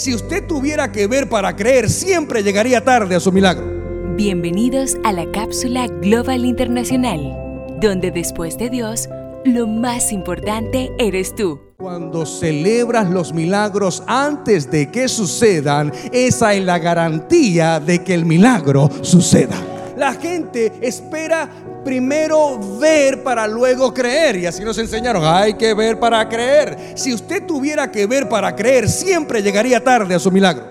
Si usted tuviera que ver para creer, siempre llegaría tarde a su milagro. Bienvenidos a la cápsula Global Internacional, donde después de Dios, lo más importante eres tú. Cuando celebras los milagros antes de que sucedan, esa es la garantía de que el milagro suceda. La gente espera primero ver para luego creer. Y así nos enseñaron, hay que ver para creer. Si usted tuviera que ver para creer, siempre llegaría tarde a su milagro.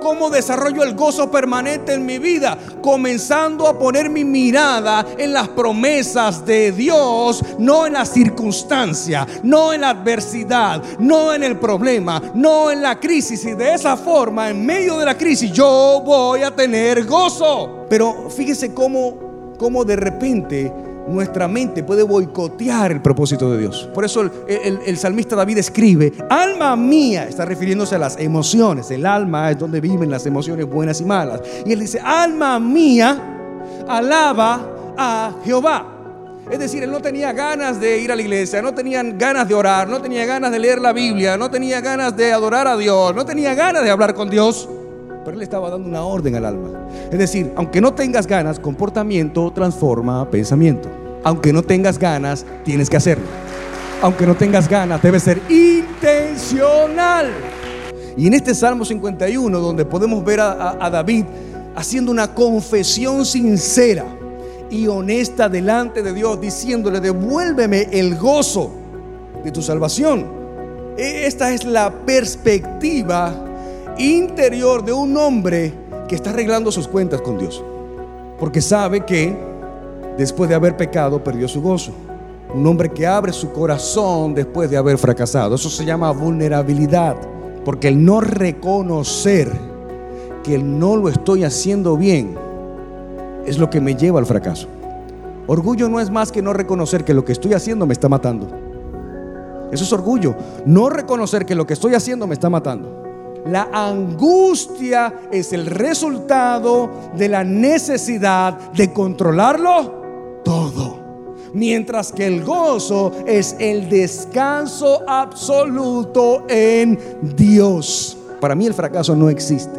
¿Cómo desarrollo el gozo permanente en mi vida? Comenzando a poner mi mirada en las promesas de Dios, no en la circunstancia, no en la adversidad, no en el problema, no en la crisis. Y de esa forma, en medio de la crisis, yo voy a tener gozo. Pero fíjese cómo, cómo de repente nuestra mente puede boicotear el propósito de Dios. Por eso el, salmista David escribe, alma mía, está refiriéndose a las emociones, el alma es donde viven las emociones buenas y malas. Y él dice, alma mía, alaba a Jehová. Es decir, él no tenía ganas de ir a la iglesia, no tenía ganas de orar, no tenía ganas de leer la Biblia, no tenía ganas de adorar a Dios, no tenía ganas de hablar con Dios, pero él estaba dando una orden al alma. Es decir, aunque no tengas ganas, comportamiento transforma pensamiento. Aunque no tengas ganas, tienes que hacerlo. Aunque no tengas ganas, debe ser intencional. Y en este Salmo 51, donde podemos ver a, David haciendo una confesión sincera y honesta delante de Dios, diciéndole, devuélveme el gozo de tu salvación. E, esta es la perspectiva interior de un hombre que está arreglando sus cuentas con Dios. Porque sabe que después de haber pecado perdió su gozo. Un hombre que abre su corazón después de haber fracasado. Eso se llama vulnerabilidad. Porque el no reconocer que no lo estoy haciendo bien es lo que me lleva al fracaso. Orgullo no es más que no reconocer que lo que estoy haciendo me está matando. Eso es orgullo. No reconocer que lo que estoy haciendo me está matando. La angustia es el resultado de la necesidad de controlarlo. Mientras que el gozo es el descanso absoluto en Dios. Para mí el fracaso no existe.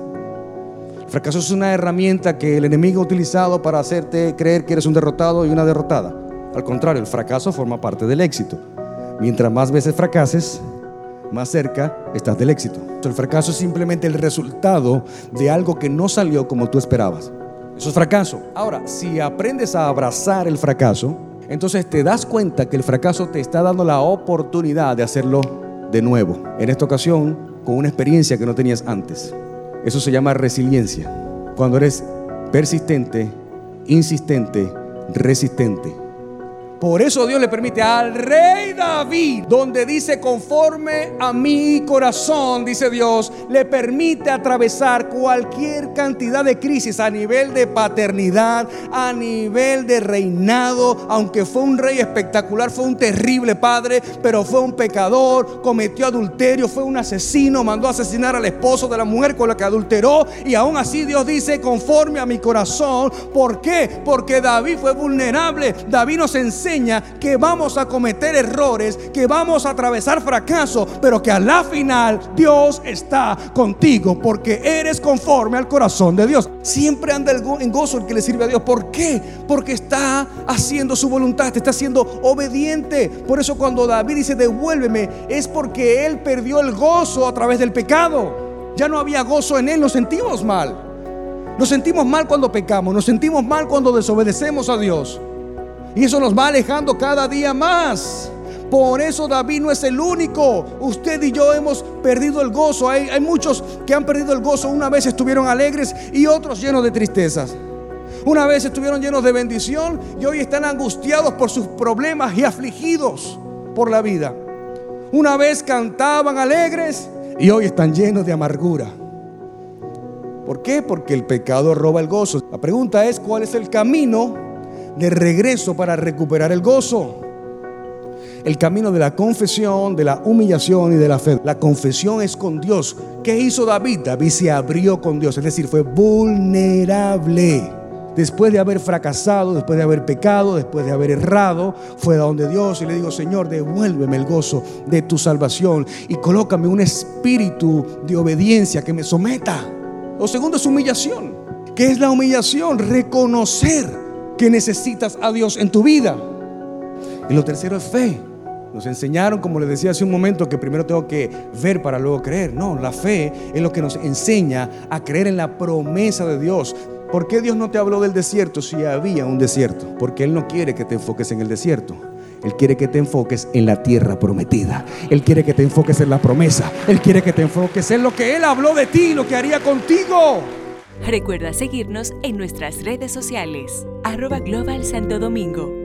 El fracaso es una herramienta que el enemigo ha utilizado para hacerte creer que eres un derrotado y una derrotada. Al contrario, el fracaso forma parte del éxito. Mientras más veces fracases, más cerca estás del éxito. El fracaso es simplemente el resultado de algo que no salió como tú esperabas. Eso es fracaso. Ahora, si aprendes a abrazar el fracaso, entonces te das cuenta que el fracaso te está dando la oportunidad de hacerlo de nuevo. En esta ocasión, con una experiencia que no tenías antes. Eso se llama resiliencia. Cuando eres persistente, insistente, resistente. Por eso Dios le permite al rey David, donde dice conforme a mi corazón, dice Dios, le permite atravesar cualquier cantidad de crisis a nivel de paternidad, a nivel de reinado, aunque fue un rey espectacular, fue un terrible padre, pero fue un pecador, cometió adulterio, fue un asesino, mandó a asesinar al esposo de la mujer con la que adulteró y aún así Dios dice conforme a mi corazón. ¿Por qué? Porque David fue vulnerable. David nos enseña que vamos a cometer errores, que vamos a atravesar fracaso, pero que a la final Dios está contigo porque eres conforme al corazón de Dios. Siempre anda en gozo el que le sirve a Dios. ¿Por qué? Porque está haciendo su voluntad, está siendo obediente. Por eso cuando David dice devuélveme, es porque él perdió el gozo a través del pecado. Ya no había gozo en él, nos sentimos mal. Nos sentimos mal cuando pecamos, nos sentimos mal cuando desobedecemos a Dios. Y eso nos va alejando cada día más. Por eso David no es el único. Usted y yo hemos perdido el gozo. Hay, hay, muchos que han perdido el gozo. Una vez estuvieron alegres y otros llenos de tristezas. Una vez estuvieron llenos de bendición y hoy están angustiados por sus problemas y afligidos por la vida. Una vez cantaban alegres y hoy están llenos de amargura. ¿Por qué? Porque el pecado roba el gozo. La pregunta es, ¿cuál es el camino de regreso para recuperar el gozo. El camino de la confesión, de la humillación y de la fe. La confesión es con Dios. ¿Qué hizo David? David se abrió con Dios, es decir, fue vulnerable. después de haber fracasado, después de haber pecado, después de haber errado, fue a donde Dios y le digo, Señor, devuélveme el gozo de tu salvación y colócame un espíritu de obediencia que me someta. Lo segundo es humillación. ¿Qué es la humillación? Reconocer que necesitas a Dios en tu vida. Y lo tercero es fe. Nos enseñaron, como les decía hace un momento, que primero tengo que ver para luego creer. No, la fe es lo que nos enseña a creer en la promesa de Dios. ¿Por qué Dios no te habló del desierto si había un desierto? Porque Él no quiere que te enfoques en el desierto. Él quiere que te enfoques en la tierra prometida. Él quiere que te enfoques en la promesa. Él quiere que te enfoques en lo que Él habló de ti, lo que haría contigo. Recuerda seguirnos en nuestras redes sociales. Arroba Global Santo Domingo.